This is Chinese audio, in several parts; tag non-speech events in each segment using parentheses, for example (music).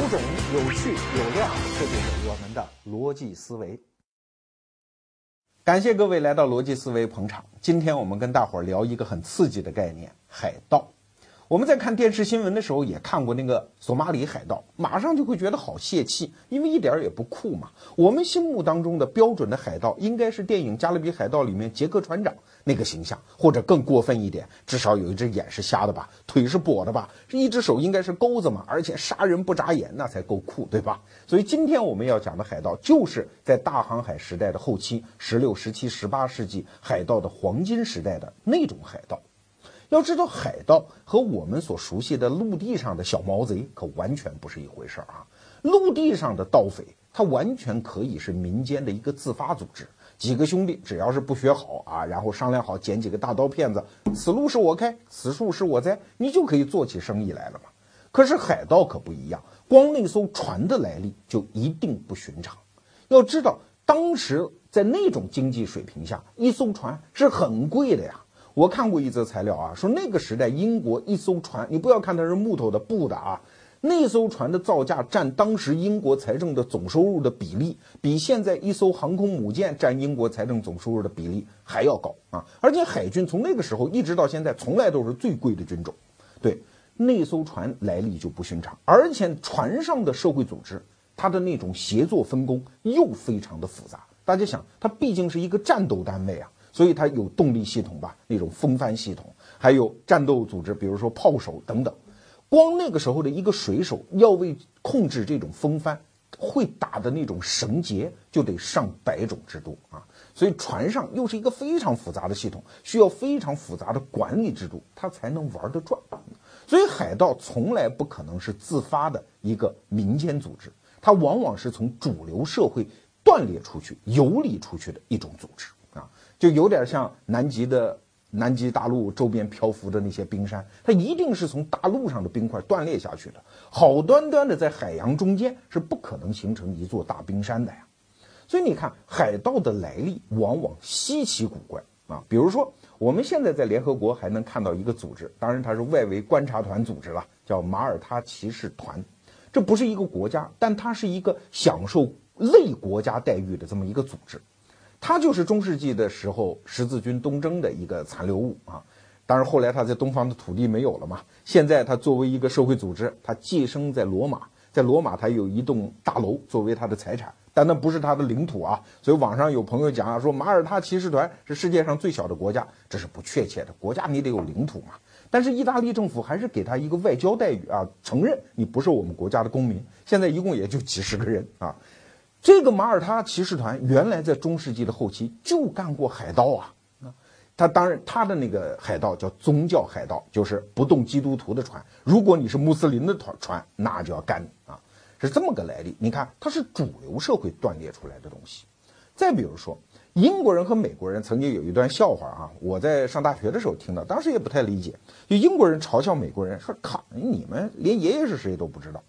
有种、有趣、有料，这就是我们的逻辑思维。感谢各位来到逻辑思维捧场。今天我们跟大伙儿聊一个很刺激的概念——海盗。我们在看电视新闻的时候也看过那个索马里海盗，马上就会觉得好泄气，因为一点儿也不酷嘛。我们心目当中的标准的海盗应该是电影《加勒比海盗》里面杰克船长那个形象，或者更过分一点，至少有一只眼是瞎的吧，腿是跛的吧，一只手应该是钩子嘛，而且杀人不眨眼，那才够酷，对吧？所以今天我们要讲的海盗，就是在大航海时代的后期，十六、十七、十八世纪海盗的黄金时代的那种海盗。要知道，海盗和我们所熟悉的陆地上的小毛贼可完全不是一回事儿啊！陆地上的盗匪，他完全可以是民间的一个自发组织，几个兄弟只要是不学好啊，然后商量好捡几个大刀片子，此路是我开，此树是我栽，你就可以做起生意来了嘛。可是海盗可不一样，光那艘船的来历就一定不寻常。要知道，当时在那种经济水平下，一艘船是很贵的呀。我看过一则材料啊，说那个时代英国一艘船，你不要看它是木头的、布的啊，那艘船的造价占当时英国财政的总收入的比例，比现在一艘航空母舰占英国财政总收入的比例还要高啊！而且海军从那个时候一直到现在，从来都是最贵的军种。对，那艘船来历就不寻常，而且船上的社会组织，它的那种协作分工又非常的复杂。大家想，它毕竟是一个战斗单位啊。所以它有动力系统吧，那种风帆系统，还有战斗组织，比如说炮手等等。光那个时候的一个水手要为控制这种风帆，会打的那种绳结就得上百种之多啊。所以船上又是一个非常复杂的系统，需要非常复杂的管理制度，它才能玩得转。所以海盗从来不可能是自发的一个民间组织，它往往是从主流社会断裂出去、游离出去的一种组织。就有点像南极的南极大陆周边漂浮的那些冰山，它一定是从大陆上的冰块断裂下去的。好端端的在海洋中间是不可能形成一座大冰山的呀。所以你看，海盗的来历往往稀奇古怪啊。比如说，我们现在在联合国还能看到一个组织，当然它是外围观察团组织了，叫马耳他骑士团。这不是一个国家，但它是一个享受类国家待遇的这么一个组织。他就是中世纪的时候十字军东征的一个残留物啊，当然后来他在东方的土地没有了嘛。现在他作为一个社会组织，他寄生在罗马，在罗马他有一栋大楼作为他的财产，但那不是他的领土啊。所以网上有朋友讲啊，说马耳他骑士团是世界上最小的国家，这是不确切的。国家你得有领土嘛。但是意大利政府还是给他一个外交待遇啊，承认你不是我们国家的公民。现在一共也就几十个人啊。这个马耳他骑士团原来在中世纪的后期就干过海盗啊，他当然他的那个海盗叫宗教海盗，就是不动基督徒的船。如果你是穆斯林的船船，那就要干你啊，是这么个来历。你看，它是主流社会断裂出来的东西。再比如说，英国人和美国人曾经有一段笑话啊，我在上大学的时候听到，当时也不太理解，就英国人嘲笑美国人说：“靠，你们连爷爷是谁都不知道。”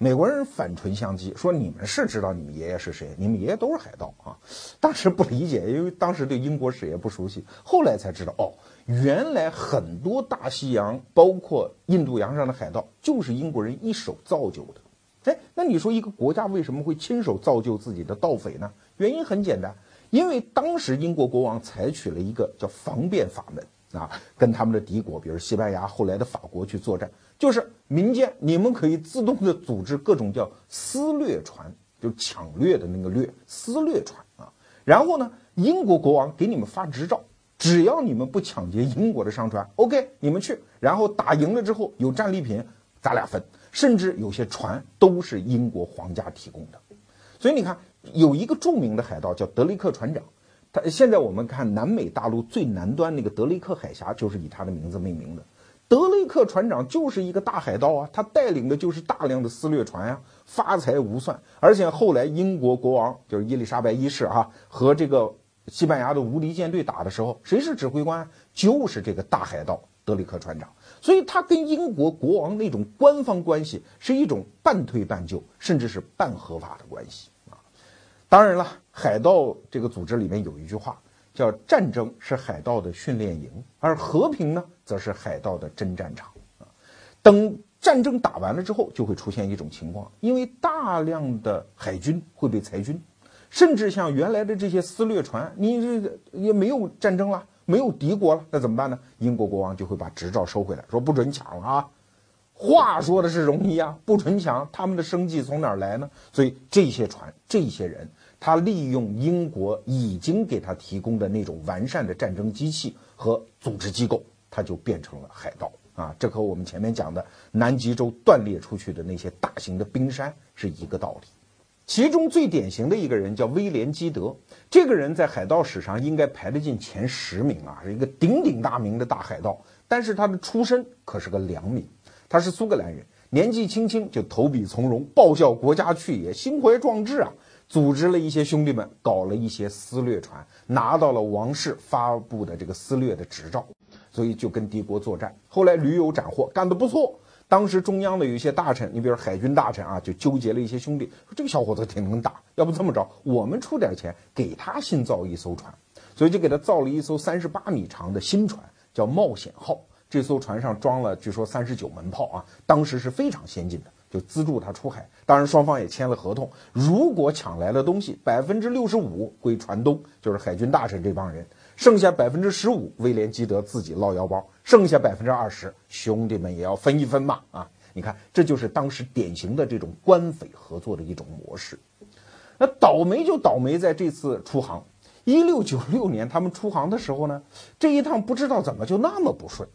美国人反唇相讥说：“你们是知道你们爷爷是谁？你们爷爷都是海盗啊！” (laughs) 当时不理解，因为当时对英国史也不熟悉。后来才知道，哦，原来很多大西洋，包括印度洋上的海盗，就是英国人一手造就的。哎，那你说一个国家为什么会亲手造就自己的盗匪呢？原因很简单，因为当时英国国王采取了一个叫防变法门。啊，跟他们的敌国，比如西班牙，后来的法国去作战，就是民间你们可以自动的组织各种叫私掠船，就抢掠的那个掠，私掠船啊。然后呢，英国国王给你们发执照，只要你们不抢劫英国的商船，OK，你们去。然后打赢了之后有战利品，咱俩分。甚至有些船都是英国皇家提供的。所以你看，有一个著名的海盗叫德雷克船长。他现在我们看南美大陆最南端那个德雷克海峡，就是以他的名字命名的。德雷克船长就是一个大海盗啊，他带领的就是大量的私掠船呀，发财无算。而且后来英国国王就是伊丽莎白一世啊，和这个西班牙的无敌舰队打的时候，谁是指挥官？就是这个大海盗德雷克船长。所以他跟英国国王那种官方关系是一种半推半就，甚至是半合法的关系啊。当然了，海盗这个组织里面有一句话，叫“战争是海盗的训练营，而和平呢，则是海盗的真战场”。啊，等战争打完了之后，就会出现一种情况，因为大量的海军会被裁军，甚至像原来的这些私掠船，你这也没有战争了，没有敌国了，那怎么办呢？英国国王就会把执照收回来，说不准抢了啊。话说的是容易啊，不准抢，他们的生计从哪儿来呢？所以这些船，这些人，他利用英国已经给他提供的那种完善的战争机器和组织机构，他就变成了海盗啊！这和我们前面讲的南极洲断裂出去的那些大型的冰山是一个道理。其中最典型的一个人叫威廉基德，这个人在海盗史上应该排得进前十名啊，是一个鼎鼎大名的大海盗。但是他的出身可是个良民。他是苏格兰人，年纪轻轻就投笔从戎，报效国家去也，心怀壮志啊！组织了一些兄弟们，搞了一些私掠船，拿到了王室发布的这个私掠的执照，所以就跟敌国作战。后来屡有斩获，干得不错。当时中央的有一些大臣，你比如海军大臣啊，就纠结了一些兄弟，说这个小伙子挺能打，要不这么着，我们出点钱给他新造一艘船，所以就给他造了一艘三十八米长的新船，叫冒险号。这艘船上装了，据说三十九门炮啊，当时是非常先进的，就资助他出海。当然，双方也签了合同，如果抢来了东西，百分之六十五归船东，就是海军大臣这帮人，剩下百分之十五威廉基德自己捞腰包，剩下百分之二十兄弟们也要分一分嘛啊！你看，这就是当时典型的这种官匪合作的一种模式。那倒霉就倒霉在这次出航，一六九六年他们出航的时候呢，这一趟不知道怎么就那么不顺。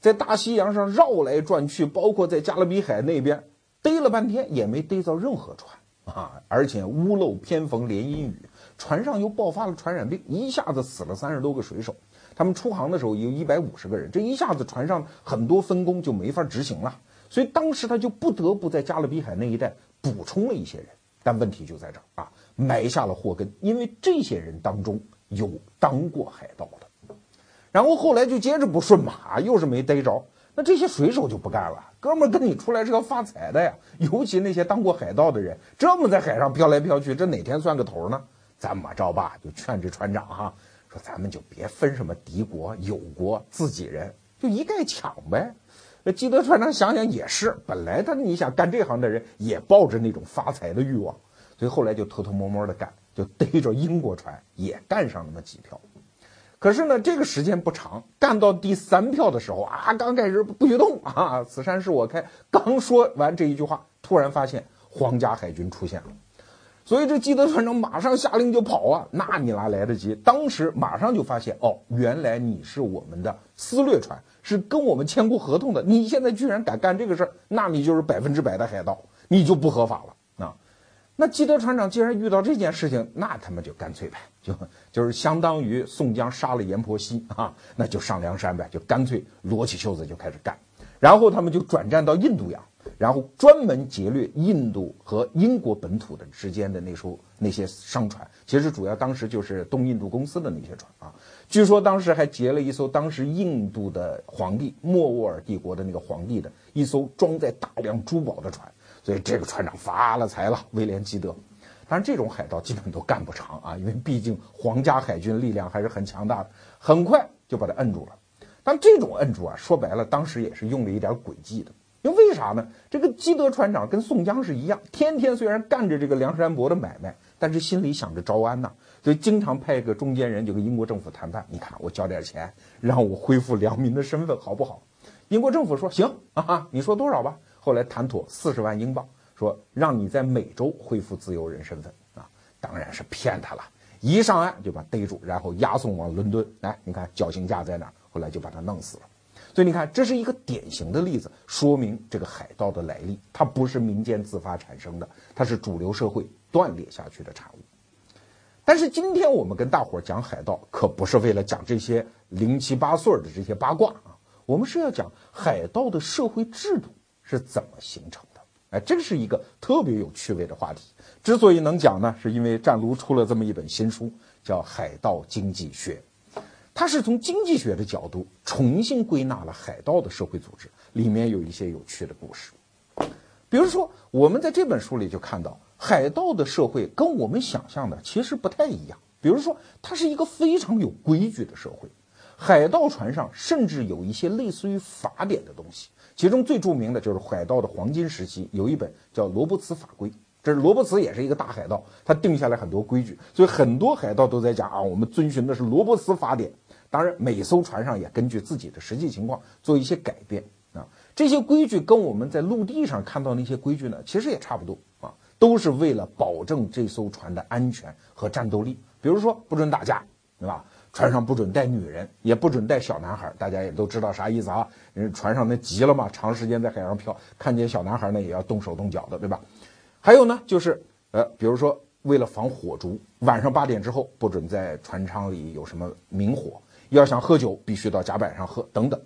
在大西洋上绕来转去，包括在加勒比海那边逮了半天，也没逮着任何船啊！而且屋漏偏逢连阴雨，船上又爆发了传染病，一下子死了三十多个水手。他们出航的时候有一百五十个人，这一下子船上很多分工就没法执行了，所以当时他就不得不在加勒比海那一带补充了一些人。但问题就在这儿啊，埋下了祸根，因为这些人当中有当过海盗的。然后后来就接着不顺嘛，又是没逮着，那这些水手就不干了。哥们儿跟你出来是要发财的呀，尤其那些当过海盗的人，这么在海上飘来飘去，这哪天算个头呢？怎么着吧，就劝这船长哈，说咱们就别分什么敌国、友国、自己人，就一概抢呗。那基德船长想想也是，本来他你想干这行的人也抱着那种发财的欲望，所以后来就偷偷摸摸的干，就逮着英国船也干上那么几条。可是呢，这个时间不长，干到第三票的时候啊，刚开始不许动啊，此山是我开。刚说完这一句话，突然发现皇家海军出现了，所以这基德船长马上下令就跑啊。那你哪来得及？当时马上就发现，哦，原来你是我们的私掠船，是跟我们签过合同的。你现在居然敢干这个事儿，那你就是百分之百的海盗，你就不合法了。那基德船长既然遇到这件事情，那他们就干脆呗，就就是相当于宋江杀了阎婆惜啊，那就上梁山呗，就干脆撸起袖子就开始干。然后他们就转战到印度洋，然后专门劫掠印度和英国本土的之间的那艘那些商船。其实主要当时就是东印度公司的那些船啊。据说当时还劫了一艘当时印度的皇帝莫卧儿帝国的那个皇帝的一艘装载大量珠宝的船。所以这个船长发了财了，威廉基德。但是这种海盗基本都干不长啊，因为毕竟皇家海军力量还是很强大的，很快就把他摁住了。但这种摁住啊，说白了，当时也是用了一点诡计的。因为为啥呢？这个基德船长跟宋江是一样，天天虽然干着这个梁山伯的买卖，但是心里想着招安呐，所以经常派个中间人就跟英国政府谈判。你看我交点钱，让我恢复良民的身份，好不好？英国政府说行啊，你说多少吧。后来谈妥四十万英镑，说让你在美洲恢复自由人身份啊，当然是骗他了。一上岸就把逮住，然后押送往伦敦。来，你看绞刑架在哪？后来就把他弄死了。所以你看，这是一个典型的例子，说明这个海盗的来历，它不是民间自发产生的，它是主流社会断裂下去的产物。但是今天我们跟大伙儿讲海盗，可不是为了讲这些零七八碎的这些八卦啊，我们是要讲海盗的社会制度。是怎么形成的？哎，这是一个特别有趣味的话题。之所以能讲呢，是因为战卢出了这么一本新书，叫《海盗经济学》，它是从经济学的角度重新归纳了海盗的社会组织，里面有一些有趣的故事。比如说，我们在这本书里就看到，海盗的社会跟我们想象的其实不太一样。比如说，它是一个非常有规矩的社会。海盗船上甚至有一些类似于法典的东西，其中最著名的就是海盗的黄金时期有一本叫《罗伯茨法规》。这是罗伯茨也是一个大海盗，他定下来很多规矩，所以很多海盗都在讲啊，我们遵循的是罗伯茨法典。当然，每艘船上也根据自己的实际情况做一些改变啊。这些规矩跟我们在陆地上看到那些规矩呢，其实也差不多啊，都是为了保证这艘船的安全和战斗力。比如说，不准打架，对吧？船上不准带女人，也不准带小男孩。大家也都知道啥意思啊？人船上那急了嘛，长时间在海上漂，看见小男孩呢也要动手动脚的，对吧？还有呢，就是呃，比如说为了防火烛，晚上八点之后不准在船舱里有什么明火，要想喝酒必须到甲板上喝等等。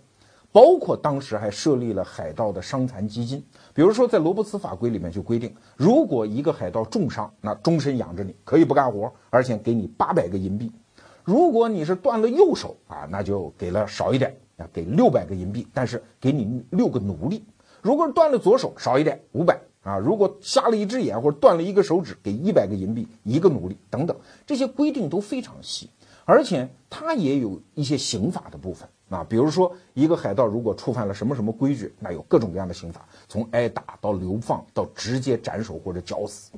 包括当时还设立了海盗的伤残基金，比如说在罗伯茨法规里面就规定，如果一个海盗重伤，那终身养着你，可以不干活，而且给你八百个银币；如果你是断了右手啊，那就给了少一点，啊，给六百个银币，但是给你六个奴隶；如果是断了左手，少一点，五百。啊，如果瞎了一只眼或者断了一个手指，给一百个银币，一个奴隶等等，这些规定都非常细，而且它也有一些刑法的部分啊。比如说，一个海盗如果触犯了什么什么规矩，那有各种各样的刑法，从挨打到流放到直接斩首或者绞死。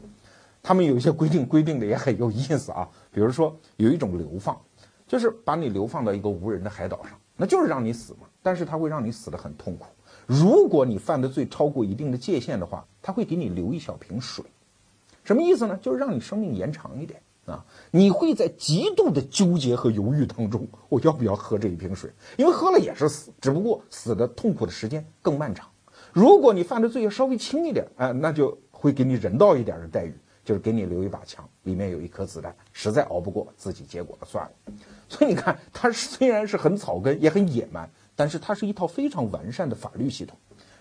他们有一些规定，规定的也很有意思啊。比如说，有一种流放，就是把你流放到一个无人的海岛上，那就是让你死嘛，但是他会让你死得很痛苦。如果你犯的罪超过一定的界限的话，他会给你留一小瓶水，什么意思呢？就是让你生命延长一点啊！你会在极度的纠结和犹豫当中，我要不要喝这一瓶水？因为喝了也是死，只不过死的痛苦的时间更漫长。如果你犯的罪要稍微轻一点，哎，那就会给你人道一点的待遇，就是给你留一把枪，里面有一颗子弹，实在熬不过，自己结果了算了。所以你看，它虽然是很草根，也很野蛮。但是它是一套非常完善的法律系统，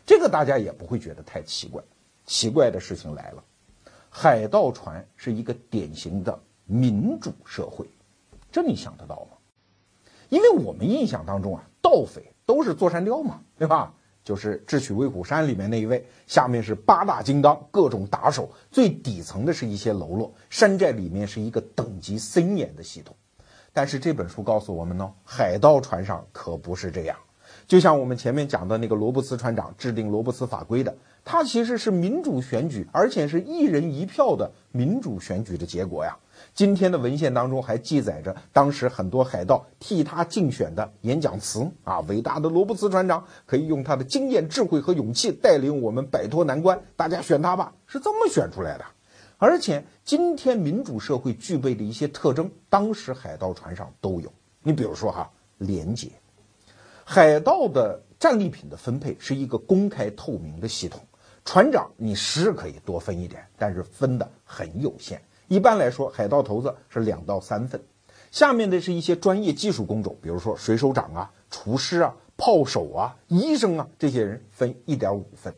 这个大家也不会觉得太奇怪。奇怪的事情来了，海盗船是一个典型的民主社会，这你想得到吗？因为我们印象当中啊，盗匪都是坐山雕嘛，对吧？就是《智取威虎山》里面那一位，下面是八大金刚，各种打手，最底层的是一些喽啰，山寨里面是一个等级森严的系统。但是这本书告诉我们呢，海盗船上可不是这样。就像我们前面讲的那个罗伯斯船长制定罗伯斯法规的，他其实是民主选举，而且是一人一票的民主选举的结果呀。今天的文献当中还记载着当时很多海盗替他竞选的演讲词啊，伟大的罗伯茨船长可以用他的经验、智慧和勇气带领我们摆脱难关，大家选他吧，是这么选出来的。而且今天民主社会具备的一些特征，当时海盗船上都有。你比如说哈，廉洁，海盗的战利品的分配是一个公开透明的系统。船长你是可以多分一点，但是分的很有限。一般来说，海盗头子是两到三份，下面的是一些专业技术工种，比如说水手长啊、厨师啊、炮手啊、医生啊，这些人分一点五份。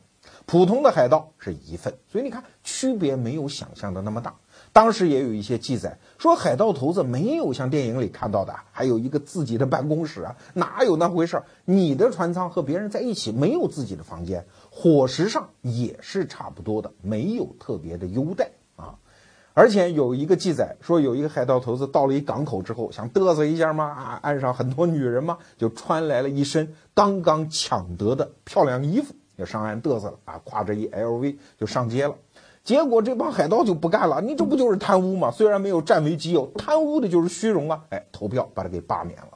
普通的海盗是一份，所以你看区别没有想象的那么大。当时也有一些记载说，海盗头子没有像电影里看到的，还有一个自己的办公室啊，哪有那回事儿？你的船舱和别人在一起，没有自己的房间，伙食上也是差不多的，没有特别的优待。而且有一个记载说，有一个海盗头子到了一港口之后，想嘚瑟一下嘛，啊，岸上很多女人嘛，就穿来了一身刚刚抢得的漂亮衣服。就上岸嘚瑟了啊，挎着一 LV 就上街了，结果这帮海盗就不干了，你这不就是贪污吗？虽然没有占为己有，贪污的就是虚荣啊！哎，投票把他给罢免了。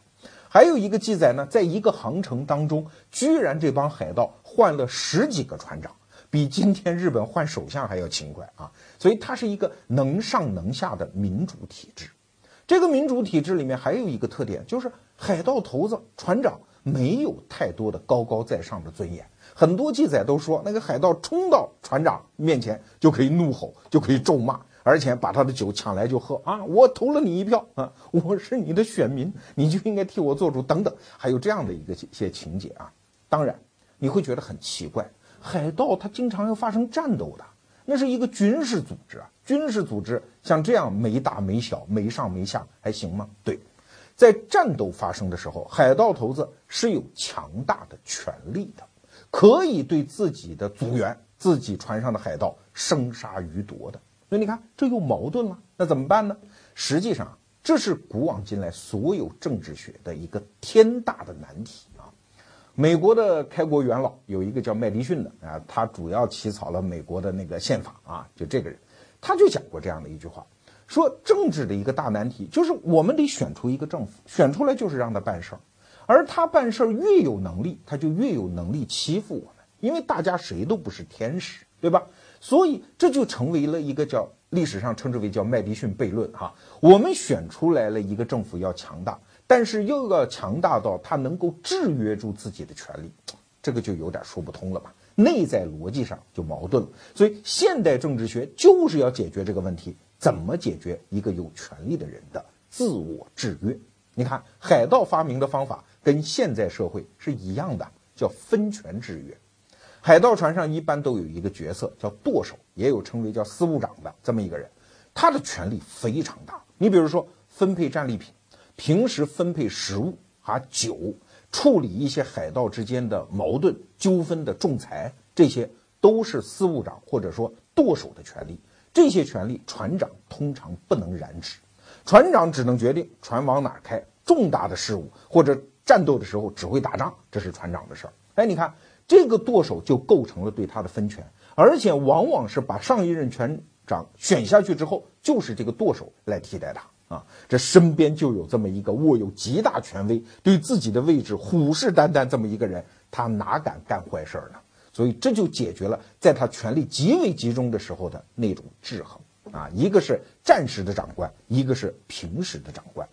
还有一个记载呢，在一个航程当中，居然这帮海盗换了十几个船长，比今天日本换首相还要勤快啊！所以它是一个能上能下的民主体制。这个民主体制里面还有一个特点，就是海盗头子、船长没有太多的高高在上的尊严。很多记载都说，那个海盗冲到船长面前就可以怒吼，就可以咒骂，而且把他的酒抢来就喝啊！我投了你一票啊，我是你的选民，你就应该替我做主，等等，还有这样的一个些情节啊。当然，你会觉得很奇怪，海盗他经常要发生战斗的，那是一个军事组织啊，军事组织像这样没大没小、没上没下还行吗？对，在战斗发生的时候，海盗头子是有强大的权力的。可以对自己的组员、自己船上的海盗生杀予夺的，所以你看这又矛盾了。那怎么办呢？实际上，这是古往今来所有政治学的一个天大的难题！美国的开国元老有一个叫麦迪逊的啊，他主要起草了美国的那个宪法啊，就这个人，他就讲过这样的一句话，说政治的一个大难题就是我们得选出一个政府，选出来就是让他办事儿，而他办事儿越有能力，他就越有能力欺负我们，因为大家谁都不是天使，对吧？所以这就成为了一个叫。历史上称之为叫麦迪逊悖论，哈，我们选出来了一个政府要强大，但是又要强大到他能够制约住自己的权利，这个就有点说不通了吧？内在逻辑上就矛盾了。所以现代政治学就是要解决这个问题，怎么解决一个有权利的人的自我制约？你看海盗发明的方法跟现在社会是一样的，叫分权制约。海盗船上一般都有一个角色叫舵手，也有称为叫司务长的这么一个人，他的权力非常大。你比如说分配战利品，平时分配食物啊酒，处理一些海盗之间的矛盾纠纷的仲裁，这些都是司务长或者说舵手的权利。这些权利船长通常不能染指，船长只能决定船往哪开。重大的事务或者战斗的时候指挥打仗，这是船长的事儿。哎，你看。这个舵手就构成了对他的分权，而且往往是把上一任船长选下去之后，就是这个舵手来替代他啊。这身边就有这么一个握有极大权威、对自己的位置虎视眈眈这么一个人，他哪敢干坏事儿呢？所以这就解决了在他权力极为集中的时候的那种制衡啊。一个是战时的长官，一个是平时的长官。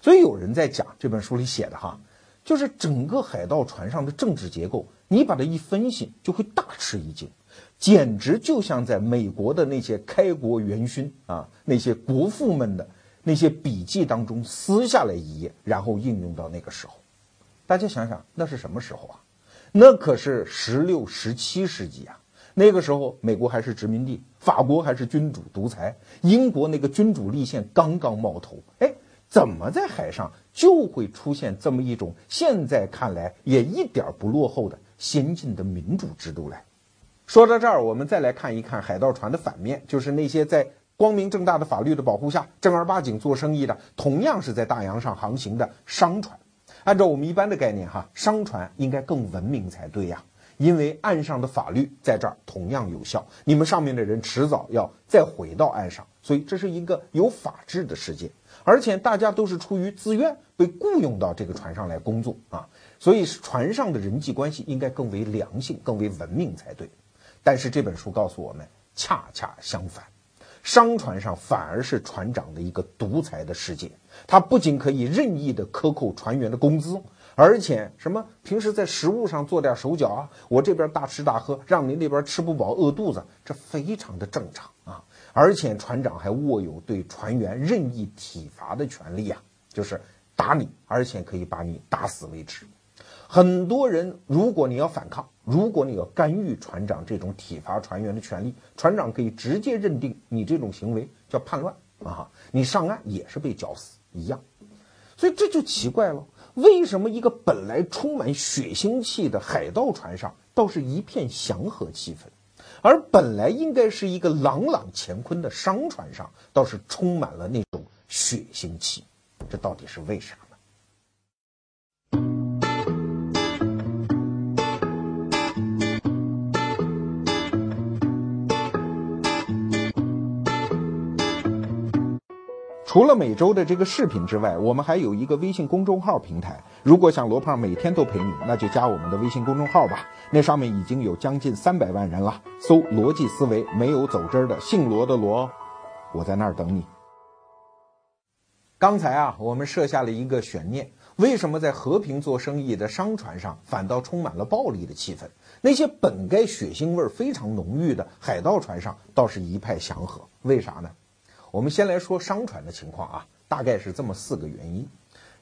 所以有人在讲这本书里写的哈，就是整个海盗船上的政治结构。你把它一分析，就会大吃一惊，简直就像在美国的那些开国元勋啊，那些国父们的那些笔记当中撕下来一页，然后应用到那个时候。大家想想，那是什么时候啊？那可是十六、十七世纪啊！那个时候，美国还是殖民地，法国还是君主独裁，英国那个君主立宪刚刚冒头。哎，怎么在海上就会出现这么一种现在看来也一点不落后的？先进的民主制度来说到这儿，我们再来看一看海盗船的反面，就是那些在光明正大的法律的保护下正儿八经做生意的，同样是在大洋上航行的商船。按照我们一般的概念，哈，商船应该更文明才对呀，因为岸上的法律在这儿同样有效，你们上面的人迟早要再回到岸上，所以这是一个有法治的世界，而且大家都是出于自愿被雇佣到这个船上来工作啊。所以船上的人际关系应该更为良性、更为文明才对。但是这本书告诉我们，恰恰相反，商船上反而是船长的一个独裁的世界。他不仅可以任意的克扣船员的工资，而且什么平时在食物上做点手脚啊，我这边大吃大喝，让您那边吃不饱饿肚子，这非常的正常啊。而且船长还握有对船员任意体罚的权利啊，就是打你，而且可以把你打死为止。很多人，如果你要反抗，如果你要干预船长这种体罚船员的权利，船长可以直接认定你这种行为叫叛乱啊，你上岸也是被绞死一样。所以这就奇怪了，为什么一个本来充满血腥气的海盗船上，倒是一片祥和气氛，而本来应该是一个朗朗乾坤的商船上，倒是充满了那种血腥气？这到底是为啥？除了每周的这个视频之外，我们还有一个微信公众号平台。如果想罗胖每天都陪你，那就加我们的微信公众号吧。那上面已经有将近三百万人了，搜“逻辑思维”，没有走针的，姓罗的罗，我在那儿等你。刚才啊，我们设下了一个悬念：为什么在和平做生意的商船上，反倒充满了暴力的气氛？那些本该血腥味非常浓郁的海盗船上，倒是一派祥和，为啥呢？我们先来说商船的情况啊，大概是这么四个原因。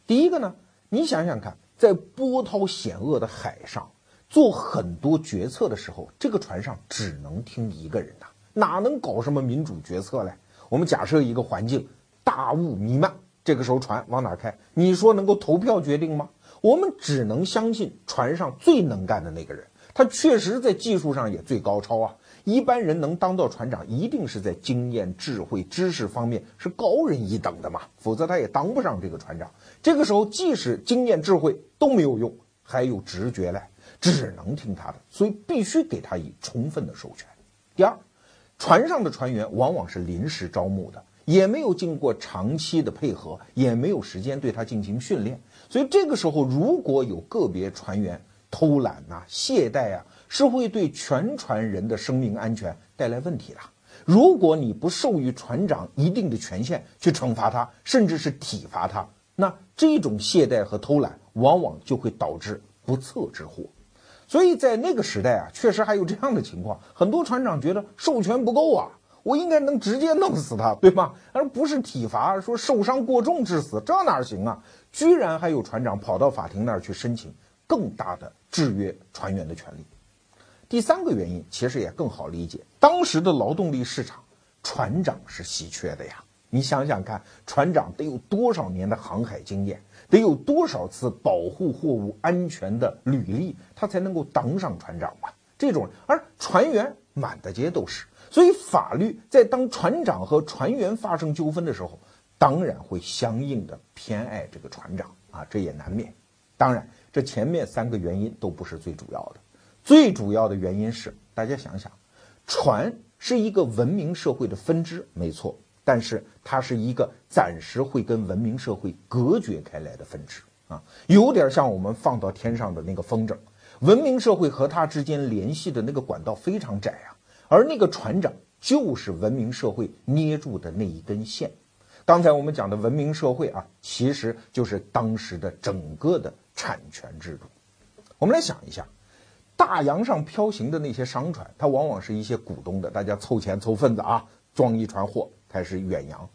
第一个呢，你想想看，在波涛险恶的海上做很多决策的时候，这个船上只能听一个人的，哪能搞什么民主决策嘞？我们假设一个环境，大雾弥漫，这个时候船往哪开？你说能够投票决定吗？我们只能相信船上最能干的那个人，他确实在技术上也最高超啊。一般人能当到船长，一定是在经验、智慧、知识方面是高人一等的嘛，否则他也当不上这个船长。这个时候，即使经验、智慧都没有用，还有直觉嘞，只能听他的，所以必须给他以充分的授权。第二，船上的船员往往是临时招募的，也没有经过长期的配合，也没有时间对他进行训练，所以这个时候如果有个别船员偷懒呐、懈怠啊。是会对全船人的生命安全带来问题的。如果你不授予船长一定的权限去惩罚他，甚至是体罚他，那这种懈怠和偷懒往往就会导致不测之祸。所以在那个时代啊，确实还有这样的情况：很多船长觉得授权不够啊，我应该能直接弄死他，对吧？而不是体罚，说受伤过重致死，这哪行啊？居然还有船长跑到法庭那儿去申请更大的制约船员的权利。第三个原因其实也更好理解，当时的劳动力市场，船长是稀缺的呀。你想想看，船长得有多少年的航海经验，得有多少次保护货物安全的履历，他才能够当上船长吧？这种，而船员满大街都是，所以法律在当船长和船员发生纠纷的时候，当然会相应的偏爱这个船长啊，这也难免。当然，这前面三个原因都不是最主要的。最主要的原因是，大家想想，船是一个文明社会的分支，没错，但是它是一个暂时会跟文明社会隔绝开来的分支啊，有点像我们放到天上的那个风筝，文明社会和它之间联系的那个管道非常窄啊，而那个船长就是文明社会捏住的那一根线。刚才我们讲的文明社会啊，其实就是当时的整个的产权制度。我们来想一下。大洋上飘行的那些商船，它往往是一些股东的，大家凑钱凑份子啊，装一船货开始远洋。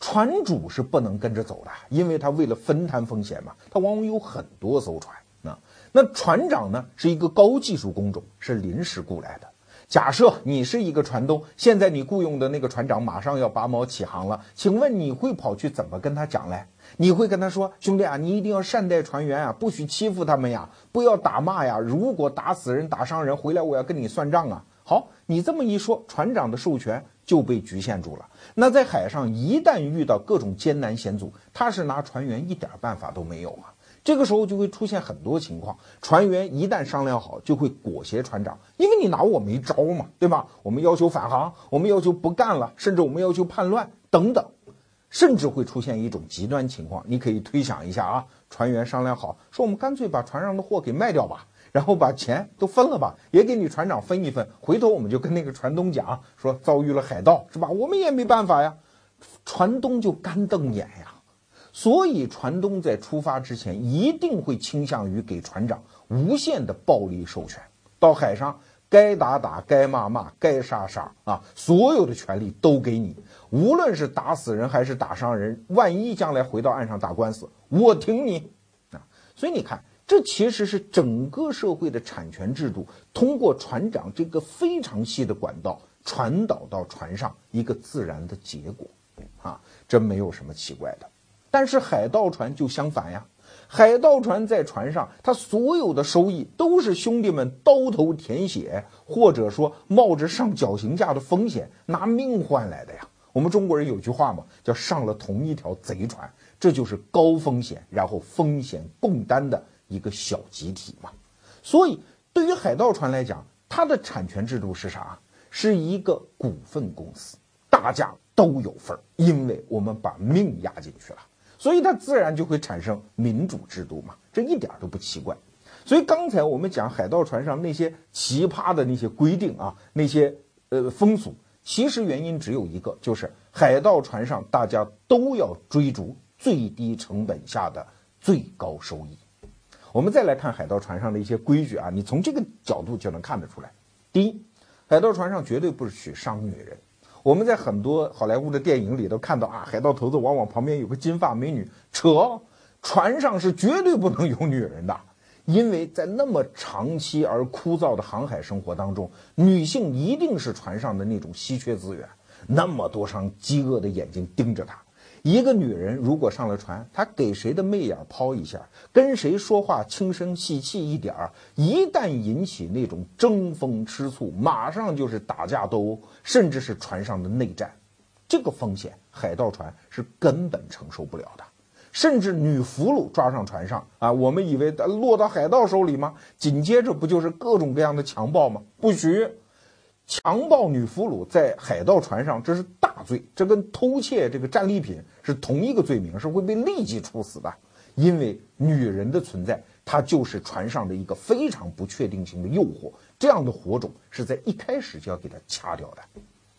船主是不能跟着走的，因为他为了分摊风险嘛，他往往有很多艘船啊。那船长呢，是一个高技术工种，是临时雇来的。假设你是一个船东，现在你雇佣的那个船长马上要拔锚起航了，请问你会跑去怎么跟他讲嘞？你会跟他说：“兄弟啊，你一定要善待船员啊，不许欺负他们呀，不要打骂呀。如果打死人、打伤人，回来我要跟你算账啊。”好，你这么一说，船长的授权就被局限住了。那在海上一旦遇到各种艰难险阻，他是拿船员一点办法都没有啊。这个时候就会出现很多情况，船员一旦商量好，就会裹挟船长，因为你拿我没招嘛，对吧？我们要求返航，我们要求不干了，甚至我们要求叛乱等等。甚至会出现一种极端情况，你可以推想一下啊，船员商量好，说我们干脆把船上的货给卖掉吧，(laughs) 然后把钱都分了吧，也给你船长分一份，回头我们就跟那个船东讲，说遭遇了海盗是吧？我们也没办法呀，船东就干瞪眼呀。所以船东在出发之前一定会倾向于给船长无限的暴力授权，到海上。该打打，该骂骂，该杀杀啊！所有的权利都给你，无论是打死人还是打伤人，万一将来回到岸上打官司，我挺你啊！所以你看，这其实是整个社会的产权制度通过船长这个非常细的管道传导到船上一个自然的结果啊！这没有什么奇怪的。但是海盗船就相反呀。海盗船在船上，他所有的收益都是兄弟们刀头舔血，或者说冒着上绞刑架的风险拿命换来的呀。我们中国人有句话嘛，叫上了同一条贼船，这就是高风险然后风险共担的一个小集体嘛。所以对于海盗船来讲，它的产权制度是啥？是一个股份公司，大家都有份儿，因为我们把命押进去了。所以它自然就会产生民主制度嘛，这一点都不奇怪。所以刚才我们讲海盗船上那些奇葩的那些规定啊，那些呃风俗，其实原因只有一个，就是海盗船上大家都要追逐最低成本下的最高收益。我们再来看海盗船上的一些规矩啊，你从这个角度就能看得出来。第一，海盗船上绝对不许伤女人。我们在很多好莱坞的电影里都看到啊，海盗头子往往旁边有个金发美女，扯，船上是绝对不能有女人的，因为在那么长期而枯燥的航海生活当中，女性一定是船上的那种稀缺资源，那么多双饥饿的眼睛盯着她，一个女人如果上了船，她给谁的媚眼抛一下，跟谁说话轻声细气一点儿，一旦引起那种争风吃醋，马上就是打架斗殴，甚至是船上的内战，这个风险海盗船是根本承受不了的。甚至女俘虏抓上船上啊，我们以为落到海盗手里吗？紧接着不就是各种各样的强暴吗？不许。强暴女俘虏在海盗船上，这是大罪，这跟偷窃这个战利品是同一个罪名，是会被立即处死的。因为女人的存在，它就是船上的一个非常不确定性的诱惑，这样的火种是在一开始就要给它掐掉的。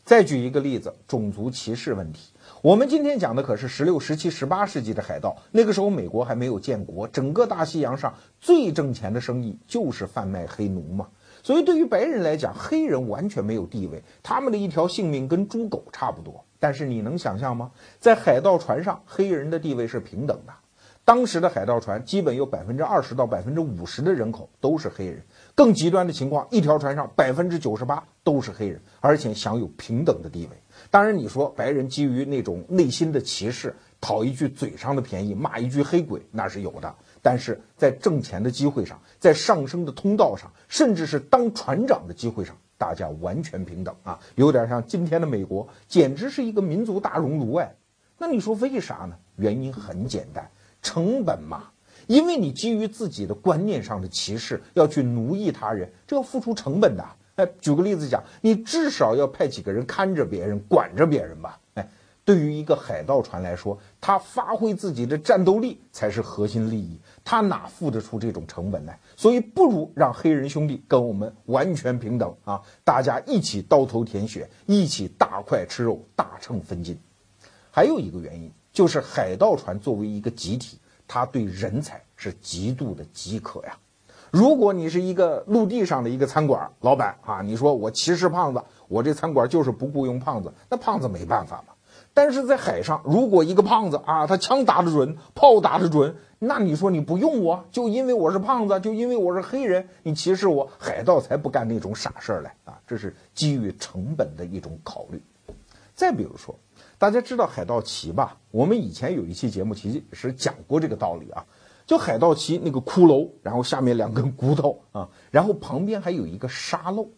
再举一个例子，种族歧视问题。我们今天讲的可是十六、十七、十八世纪的海盗，那个时候美国还没有建国，整个大西洋上最挣钱的生意就是贩卖黑奴嘛。所以，对于白人来讲，黑人完全没有地位，他们的一条性命跟猪狗差不多。但是，你能想象吗？在海盗船上，黑人的地位是平等的。当时的海盗船基本有百分之二十到百分之五十的人口都是黑人。更极端的情况，一条船上百分之九十八都是黑人，而且享有平等的地位。当然，你说白人基于那种内心的歧视，讨一句嘴上的便宜，骂一句黑鬼，那是有的。但是在挣钱的机会上，在上升的通道上，甚至是当船长的机会上，大家完全平等啊，有点像今天的美国，简直是一个民族大熔炉哎。那你说为啥呢？原因很简单，成本嘛。因为你基于自己的观念上的歧视，要去奴役他人，这要付出成本的。哎，举个例子讲，你至少要派几个人看着别人，管着别人吧。哎。对于一个海盗船来说，他发挥自己的战斗力才是核心利益，他哪付得出这种成本呢？所以不如让黑人兄弟跟我们完全平等啊，大家一起刀头舔血，一起大块吃肉，大秤分金。还有一个原因就是海盗船作为一个集体，他对人才是极度的饥渴呀。如果你是一个陆地上的一个餐馆老板啊，你说我歧视胖子，我这餐馆就是不雇佣胖子，那胖子没办法嘛。但是在海上，如果一个胖子啊，他枪打得准，炮打得准，那你说你不用我，就因为我是胖子，就因为我是黑人，你歧视我，海盗才不干那种傻事儿来啊！这是基于成本的一种考虑。再比如说，大家知道海盗旗吧？我们以前有一期节目其实讲过这个道理啊，就海盗旗那个骷髅，然后下面两根骨头啊，然后旁边还有一个沙漏，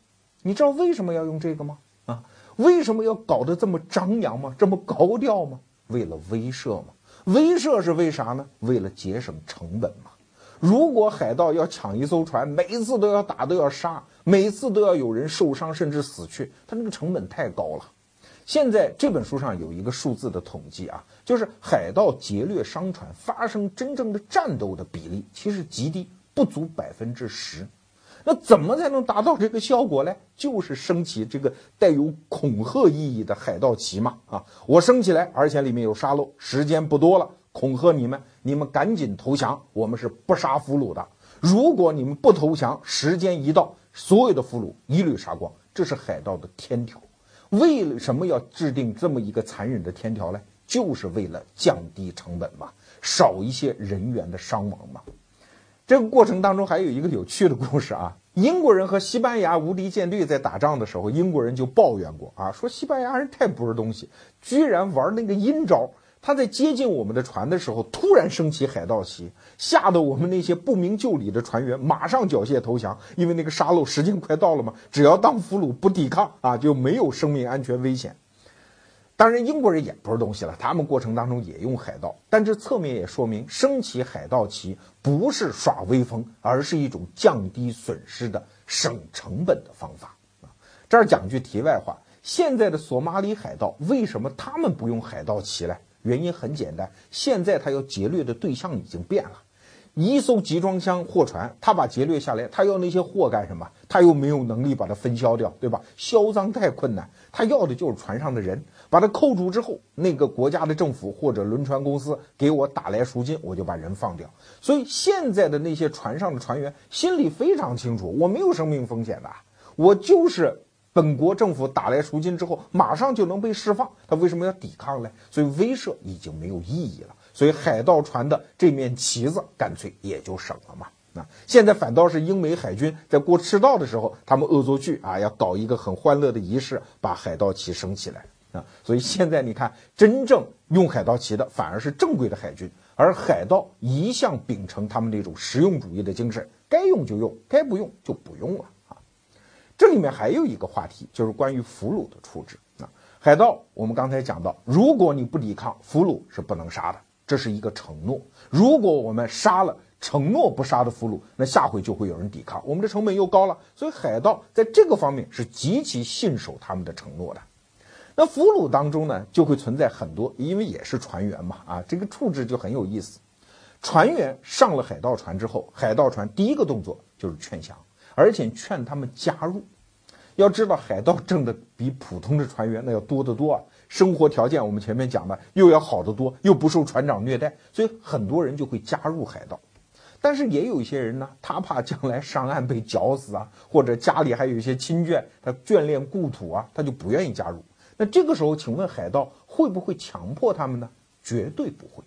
你知道为什么要用这个吗？啊？为什么要搞得这么张扬吗？这么高调吗？为了威慑吗？威慑是为啥呢？为了节省成本嘛。如果海盗要抢一艘船，每一次都要打，都要杀，每次都要有人受伤甚至死去，他那个成本太高了。现在这本书上有一个数字的统计啊，就是海盗劫掠商船发生真正的战斗的比例其实极低，不足百分之十。那怎么才能达到这个效果呢？就是升起这个带有恐吓意义的海盗旗嘛！啊，我升起来，而且里面有沙漏，时间不多了，恐吓你们，你们赶紧投降，我们是不杀俘虏的。如果你们不投降，时间一到，所有的俘虏一律杀光。这是海盗的天条。为什么要制定这么一个残忍的天条呢？就是为了降低成本嘛，少一些人员的伤亡嘛。这个过程当中还有一个有趣的故事啊，英国人和西班牙无敌舰队在打仗的时候，英国人就抱怨过啊，说西班牙人太不是东西，居然玩那个阴招。他在接近我们的船的时候，突然升起海盗旗，吓得我们那些不明就里的船员马上缴械投降，因为那个沙漏时间快到了嘛，只要当俘虏不抵抗啊，就没有生命安全危险。当然，英国人也不是东西了，他们过程当中也用海盗，但这侧面也说明升起海盗旗不是耍威风，而是一种降低损失的省成本的方法啊。这儿讲句题外话，现在的索马里海盗为什么他们不用海盗旗呢？原因很简单，现在他要劫掠的对象已经变了。一艘集装箱货船，他把劫掠下来，他要那些货干什么？他又没有能力把它分销掉，对吧？销赃太困难，他要的就是船上的人。把它扣住之后，那个国家的政府或者轮船公司给我打来赎金，我就把人放掉。所以现在的那些船上的船员心里非常清楚，我没有生命风险的，我就是本国政府打来赎金之后马上就能被释放。他为什么要抵抗呢？所以威慑已经没有意义了。所以海盗船的这面旗子干脆也就省了嘛。啊，现在反倒是英美海军在过赤道的时候，他们恶作剧啊，要搞一个很欢乐的仪式，把海盗旗升起来。啊。所以现在你看，真正用海盗旗的反而是正规的海军，而海盗一向秉承他们这种实用主义的精神，该用就用，该不用就不用了啊。这里面还有一个话题，就是关于俘虏的处置啊。海盗，我们刚才讲到，如果你不抵抗，俘虏是不能杀的，这是一个承诺。如果我们杀了，承诺不杀的俘虏，那下回就会有人抵抗，我们的成本又高了。所以海盗在这个方面是极其信守他们的承诺的。那俘虏当中呢，就会存在很多，因为也是船员嘛，啊，这个处置就很有意思。船员上了海盗船之后，海盗船第一个动作就是劝降，而且劝他们加入。要知道，海盗挣的比普通的船员那要多得多啊，生活条件我们前面讲的又要好得多，又不受船长虐待，所以很多人就会加入海盗。但是也有一些人呢，他怕将来上岸被绞死啊，或者家里还有一些亲眷，他眷恋故土啊，他就不愿意加入。那这个时候，请问海盗会不会强迫他们呢？绝对不会。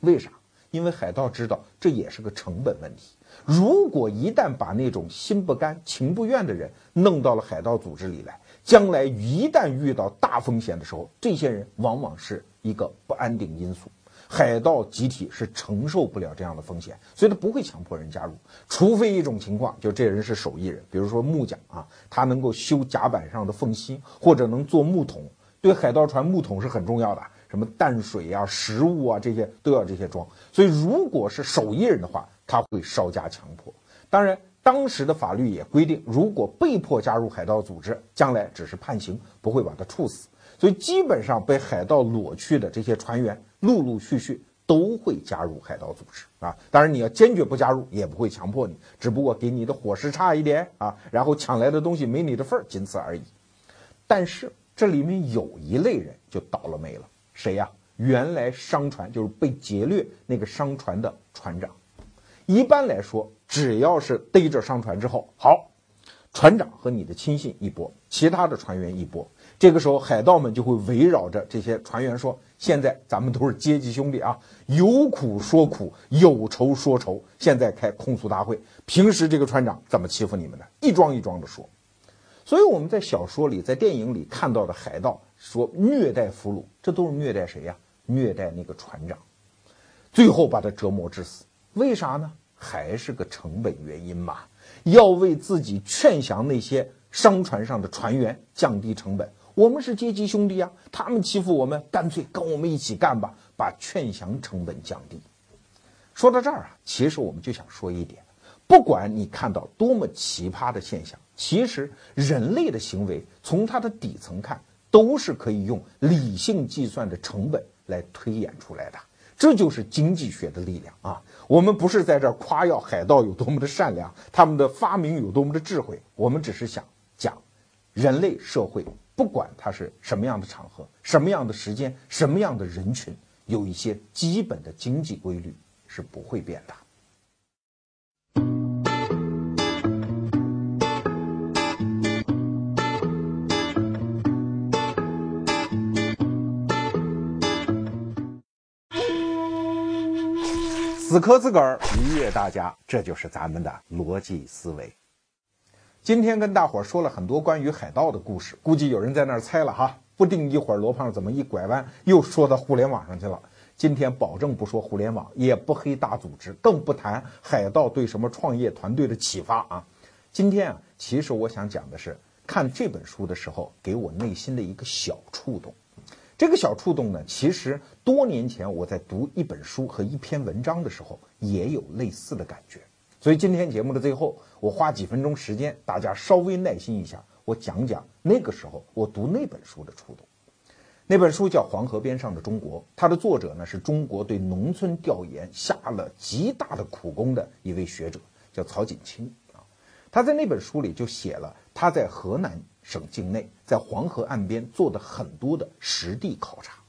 为啥？因为海盗知道这也是个成本问题。如果一旦把那种心不甘情不愿的人弄到了海盗组织里来，将来一旦遇到大风险的时候，这些人往往是一个不安定因素。海盗集体是承受不了这样的风险，所以他不会强迫人加入，除非一种情况，就这人是手艺人，比如说木匠啊，他能够修甲板上的缝隙，或者能做木桶。对海盗船，木桶是很重要的，什么淡水啊、食物啊这些都要这些装。所以，如果是手艺人的话，他会稍加强迫。当然，当时的法律也规定，如果被迫加入海盗组织，将来只是判刑，不会把他处死。所以，基本上被海盗裸去的这些船员。陆陆续续都会加入海盗组织啊！当然，你要坚决不加入，也不会强迫你，只不过给你的伙食差一点啊，然后抢来的东西没你的份儿，仅此而已。但是这里面有一类人就倒了霉了，谁呀？原来商船就是被劫掠那个商船的船长。一般来说，只要是逮着商船之后，好，船长和你的亲信一波，其他的船员一波。这个时候，海盗们就会围绕着这些船员说：“现在咱们都是阶级兄弟啊，有苦说苦，有仇说仇。现在开控诉大会，平时这个船长怎么欺负你们的？一桩一桩的说。所以我们在小说里、在电影里看到的海盗说虐待俘虏，这都是虐待谁呀？虐待那个船长，最后把他折磨致死。为啥呢？还是个成本原因嘛，要为自己劝降那些商船上的船员，降低成本。”我们是阶级兄弟啊，他们欺负我们，干脆跟我们一起干吧，把劝降成本降低。说到这儿啊，其实我们就想说一点：不管你看到多么奇葩的现象，其实人类的行为从它的底层看，都是可以用理性计算的成本来推演出来的。这就是经济学的力量啊！我们不是在这儿夸耀海盗有多么的善良，他们的发明有多么的智慧，我们只是想讲人类社会。不管它是什么样的场合、什么样的时间、什么样的人群，有一些基本的经济规律是不会变的。死磕自个儿，愉悦大家，这就是咱们的逻辑思维。今天跟大伙儿说了很多关于海盗的故事，估计有人在那儿猜了哈，不定一会儿罗胖怎么一拐弯又说到互联网上去了。今天保证不说互联网，也不黑大组织，更不谈海盗对什么创业团队的启发啊。今天啊，其实我想讲的是看这本书的时候给我内心的一个小触动。这个小触动呢，其实多年前我在读一本书和一篇文章的时候也有类似的感觉。所以今天节目的最后，我花几分钟时间，大家稍微耐心一下，我讲讲那个时候我读那本书的触动。那本书叫《黄河边上的中国》，它的作者呢是中国对农村调研下了极大的苦功的一位学者，叫曹锦清啊。他在那本书里就写了他在河南省境内，在黄河岸边做的很多的实地考察，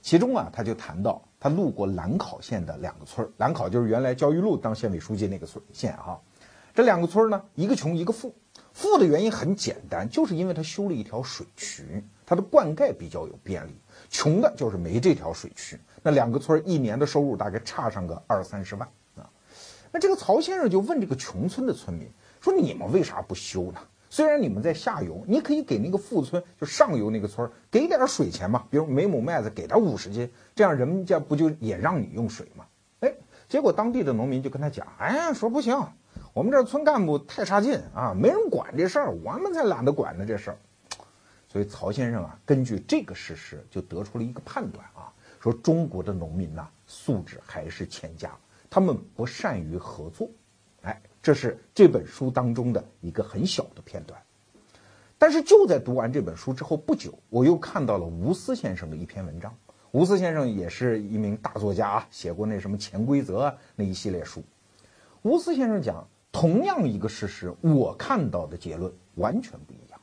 其中啊他就谈到。他路过兰考县的两个村儿兰考就是原来焦裕禄当县委书记那个村县啊。这两个村儿呢，一个穷一个富。富的原因很简单，就是因为他修了一条水渠，它的灌溉比较有便利。穷的就是没这条水渠。那两个村儿一年的收入大概差上个二三十万啊。那这个曹先生就问这个穷村的村民说：“你们为啥不修呢？虽然你们在下游，你可以给那个富村，就上游那个村给点水钱嘛，比如每亩麦子给他五十斤，这样人家不就也让你用水吗？哎，结果当地的农民就跟他讲，哎，说不行，我们这村干部太差劲啊，没人管这事儿，我们才懒得管呢这事儿。所以曹先生啊，根据这个事实，就得出了一个判断啊，说中国的农民呢，素质还是欠佳，他们不善于合作。哎，这是这本书当中的一个很小的片段。但是就在读完这本书之后不久，我又看到了吴思先生的一篇文章。吴思先生也是一名大作家啊，写过那什么《潜规则》啊那一系列书。吴思先生讲，同样一个事实，我看到的结论完全不一样。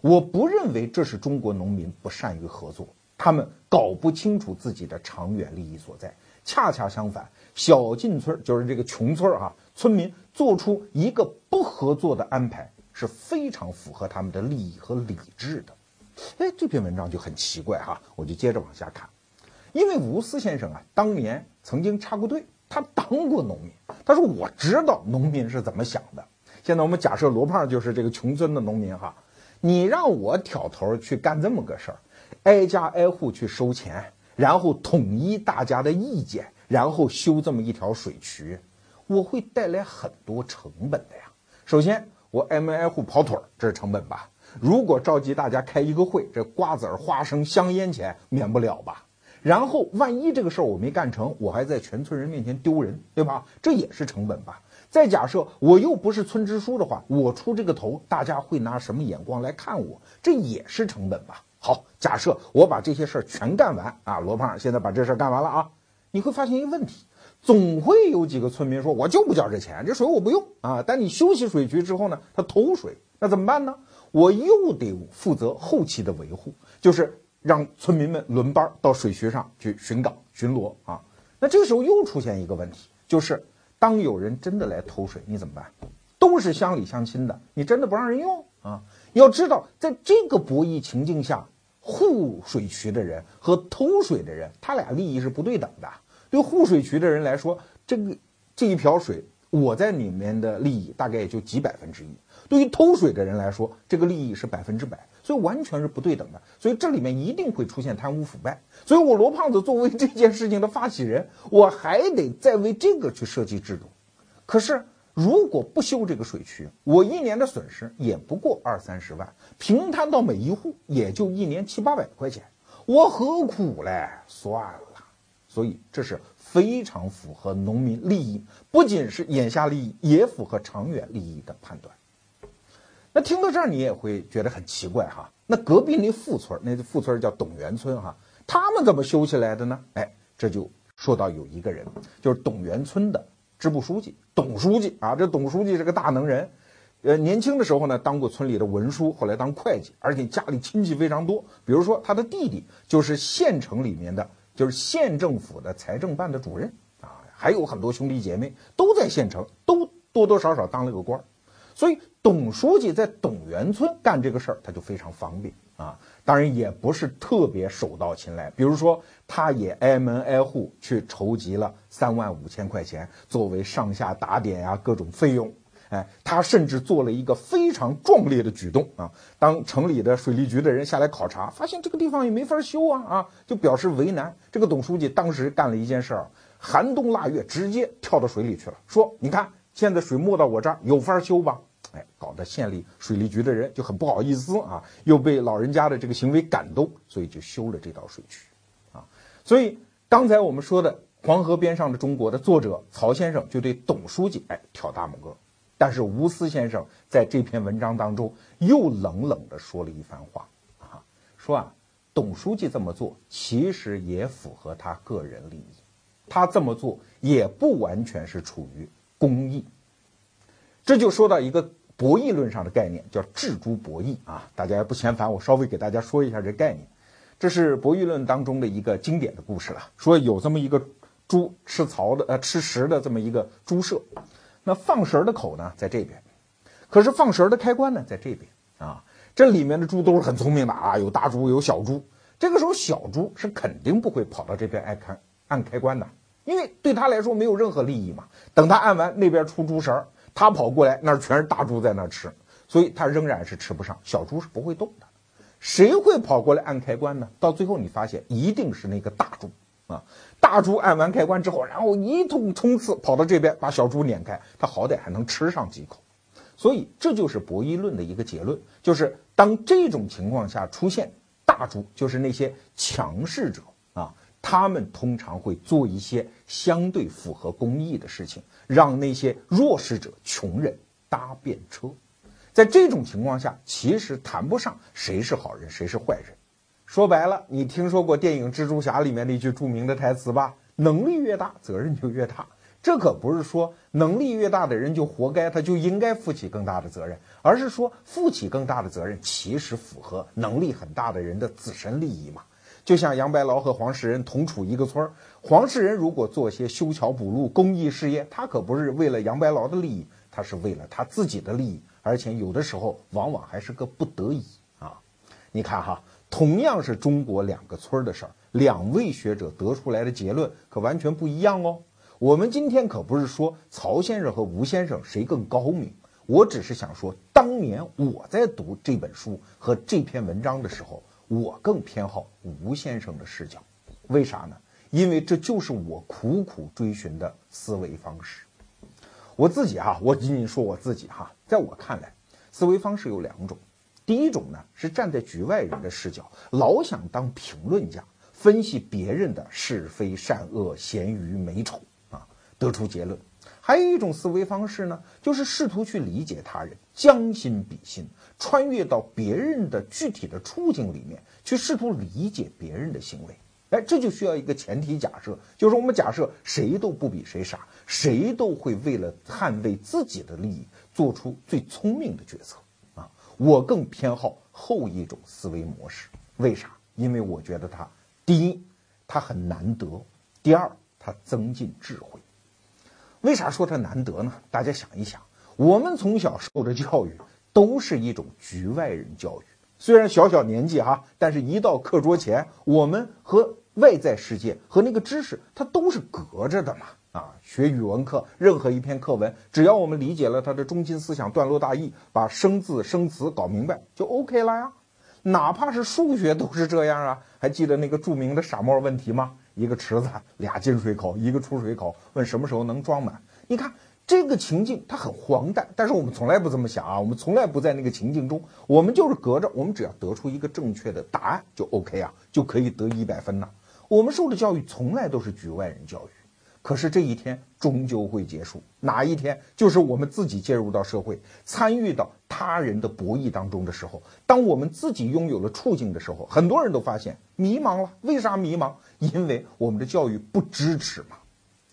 我不认为这是中国农民不善于合作，他们搞不清楚自己的长远利益所在。恰恰相反，小进村就是这个穷村啊，村民做出一个不合作的安排，是非常符合他们的利益和理智的。哎，这篇文章就很奇怪哈，我就接着往下看。因为吴思先生啊，当年曾经插过队，他当过农民，他说我知道农民是怎么想的。现在我们假设罗胖就是这个穷村的农民哈。你让我挑头去干这么个事儿，挨家挨户去收钱，然后统一大家的意见，然后修这么一条水渠，我会带来很多成本的呀。首先，我挨门挨户跑腿儿，这是成本吧？如果召集大家开一个会，这瓜子儿、花生、香烟钱免不了吧？然后，万一这个事儿我没干成，我还在全村人面前丢人，对吧？这也是成本吧？再假设我又不是村支书的话，我出这个头，大家会拿什么眼光来看我？这也是成本吧？好，假设我把这些事儿全干完啊，罗胖现在把这事儿干完了啊，你会发现一个问题，总会有几个村民说，我就不交这钱，这水我不用啊。但你修起水渠之后呢，他偷水，那怎么办呢？我又得负责后期的维护，就是让村民们轮班到水渠上去巡岗巡逻啊。那这个时候又出现一个问题，就是。当有人真的来偷水，你怎么办？都是乡里乡亲的，你真的不让人用啊？要知道，在这个博弈情境下，护水渠的人和偷水的人，他俩利益是不对等的。对护水渠的人来说，这个这一瓢水，我在里面的利益大概也就几百分之一；对于偷水的人来说，这个利益是百分之百。所以完全是不对等的，所以这里面一定会出现贪污腐败。所以我罗胖子作为这件事情的发起人，我还得再为这个去设计制度。可是如果不修这个水渠，我一年的损失也不过二三十万，平摊到每一户也就一年七八百块钱，我何苦嘞？算了。所以这是非常符合农民利益，不仅是眼下利益，也符合长远利益的判断。那听到这儿，你也会觉得很奇怪哈。那隔壁那副村，那副村叫董源村哈，他们怎么修起来的呢？哎，这就说到有一个人，就是董源村的支部书记董书记啊。这董书记是个大能人，呃，年轻的时候呢当过村里的文书，后来当会计，而且家里亲戚非常多。比如说他的弟弟就是县城里面的，就是县政府的财政办的主任啊，还有很多兄弟姐妹都在县城，都多多少少当了个官儿。所以董书记在董源村干这个事儿，他就非常方便啊。当然也不是特别手到擒来，比如说，他也挨门挨户去筹集了三万五千块钱作为上下打点呀各种费用。哎，他甚至做了一个非常壮烈的举动啊！当城里的水利局的人下来考察，发现这个地方也没法修啊啊，就表示为难。这个董书记当时干了一件事儿，寒冬腊月直接跳到水里去了，说：“你看现在水没到我这儿，有法修吧？”哎，搞得县里水利局的人就很不好意思啊，又被老人家的这个行为感动，所以就修了这道水渠，啊，所以刚才我们说的《黄河边上的中国》的作者曹先生就对董书记哎挑大拇哥，但是吴思先生在这篇文章当中又冷冷地说了一番话啊，说啊，董书记这么做其实也符合他个人利益，他这么做也不完全是出于公益，这就说到一个。博弈论上的概念叫智猪博弈啊，大家不嫌烦，我稍微给大家说一下这概念。这是博弈论当中的一个经典的故事了。说有这么一个猪吃草的呃吃食的这么一个猪舍，那放食的口呢在这边，可是放食的开关呢在这边啊。这里面的猪都是很聪明的啊，有大猪有小猪。这个时候小猪是肯定不会跑到这边按开按开关的，因为对他来说没有任何利益嘛。等他按完那边出猪食儿。他跑过来，那全是大猪在那吃，所以他仍然是吃不上。小猪是不会动的。谁会跑过来按开关呢？到最后你发现一定是那个大猪啊！大猪按完开关之后，然后一通冲刺跑到这边把小猪撵开，他好歹还能吃上几口。所以这就是博弈论的一个结论，就是当这种情况下出现大猪，就是那些强势者啊，他们通常会做一些相对符合公义的事情，让那些弱势者、穷人搭便车。在这种情况下，其实谈不上谁是好人，谁是坏人。说白了，你听说过电影《蜘蛛侠》里面那句著名的台词吧？能力越大，责任就越大。这可不是说能力越大的人就活该，他就应该负起更大的责任，而是说负起更大的责任，其实符合能力很大的人的自身利益嘛。就像杨白劳和黄世仁同处一个村儿，黄世仁如果做些修桥补路、公益事业，他可不是为了杨白劳的利益，他是为了他自己的利益。而且有的时候往往还是个不得已啊！你看哈，同样是中国两个村的事儿，两位学者得出来的结论可完全不一样哦。我们今天可不是说曹先生和吴先生谁更高明，我只是想说，当年我在读这本书和这篇文章的时候，我更偏好吴先生的视角。为啥呢？因为这就是我苦苦追寻的思维方式。我自己哈，我仅仅说我自己哈，在我看来，思维方式有两种。第一种呢是站在局外人的视角，老想当评论家，分析别人的是非善恶、咸鱼美丑啊，得出结论。还有一种思维方式呢，就是试图去理解他人，将心比心，穿越到别人的具体的处境里面，去试图理解别人的行为。哎，这就需要一个前提假设，就是我们假设谁都不比谁傻，谁都会为了捍卫自己的利益做出最聪明的决策！我更偏好后一种思维模式，为啥？因为我觉得它，第一，它很难得；第二，它增进智慧。为啥说它难得呢？大家想一想，我们从小受的教育都是一种局外人教育，虽然小小年纪哈，但是一到课桌前，我们和外在世界和那个知识，它都是隔着的嘛。啊，学语文课，任何一篇课文，只要我们理解了它的中心思想、段落大意，把生字生词搞明白，就 OK 了呀。哪怕是数学都是这样啊。还记得那个著名的傻帽问题吗？一个池子，俩进水口，一个出水口，问什么时候能装满？你看这个情境，它很荒诞，但是我们从来不这么想啊。我们从来不在那个情境中，我们就是隔着，我们只要得出一个正确的答案就 OK 啊，就可以得一百分了。我们受的教育从来都是局外人教育，可是这一天终究会结束。哪一天？就是我们自己介入到社会，参与到他人的博弈当中的时候。当我们自己拥有了处境的时候，很多人都发现迷茫了。为啥迷茫？因为我们的教育不支持嘛。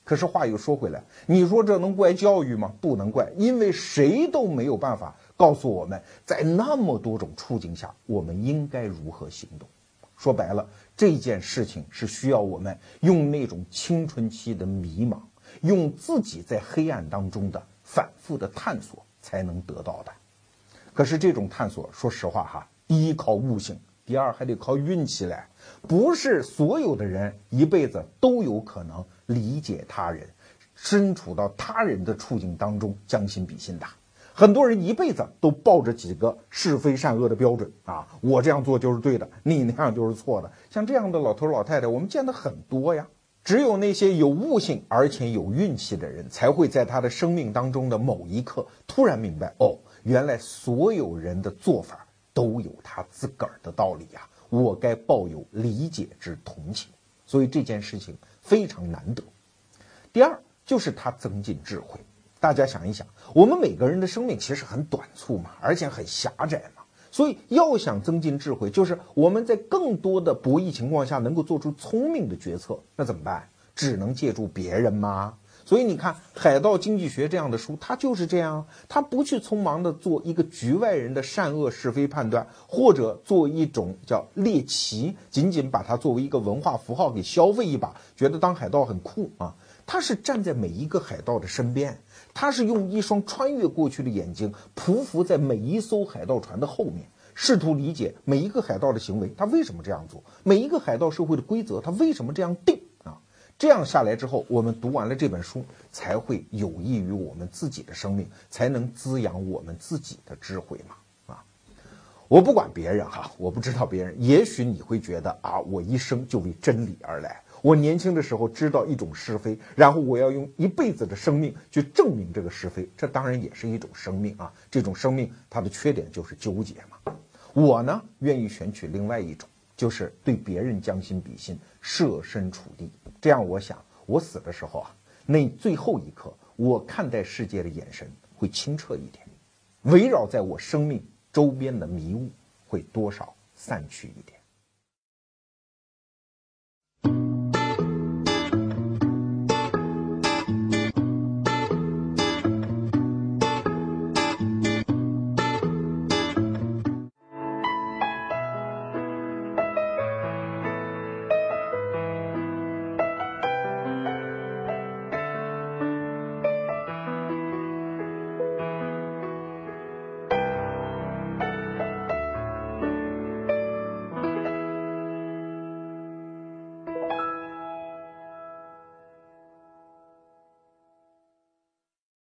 可是话又说回来，你说这能怪教育吗？不能怪，因为谁都没有办法告诉我们在那么多种处境下，我们应该如何行动。说白了，这件事情是需要我们用那种青春期的迷茫，用自己在黑暗当中的反复的探索才能得到的。可是这种探索，说实话哈，第一靠悟性，第二还得靠运气嘞。不是所有的人一辈子都有可能理解他人，身处到他人的处境当中将心比心的。很多人一辈子都抱着几个是非善恶的标准啊，我这样做就是对的，你那样就是错的。像这样的老头老太太，我们见的很多呀。只有那些有悟性而且有运气的人，才会在他的生命当中的某一刻突然明白，哦，原来所有人的做法都有他自个儿的道理呀，我该抱有理解之同情。所以这件事情非常难得。第二就是他增进智慧。大家想一想，我们每个人的生命其实很短促嘛，而且很狭窄嘛，所以要想增进智慧，就是我们在更多的博弈情况下能够做出聪明的决策，那怎么办？只能借助别人吗？所以你看《海盗经济学》这样的书，它就是这样，它不去匆忙的做一个局外人的善恶是非判断，或者做一种叫猎奇，仅仅把它作为一个文化符号给消费一把，觉得当海盗很酷啊。他是站在每一个海盗的身边。他是用一双穿越过去的眼睛，匍匐在每一艘海盗船的后面，试图理解每一个海盗的行为，他为什么这样做？每一个海盗社会的规则，他为什么这样定？啊，这样下来之后，我们读完了这本书，才会有益于我们自己的生命，才能滋养我们自己的智慧嘛。啊，我不管别人哈，我不知道别人，也许你会觉得啊，我一生就为真理而来。我年轻的时候知道一种是非，然后我要用一辈子的生命去证明这个是非，这当然也是一种生命啊。这种生命它的缺点就是纠结嘛。我呢，愿意选取另外一种。就是对别人将心比心，设身处地，这样我想，我死的时候啊，那最后一刻，我看待世界的眼神会清澈一点，围绕在我生命周边的迷雾会多少散去一点。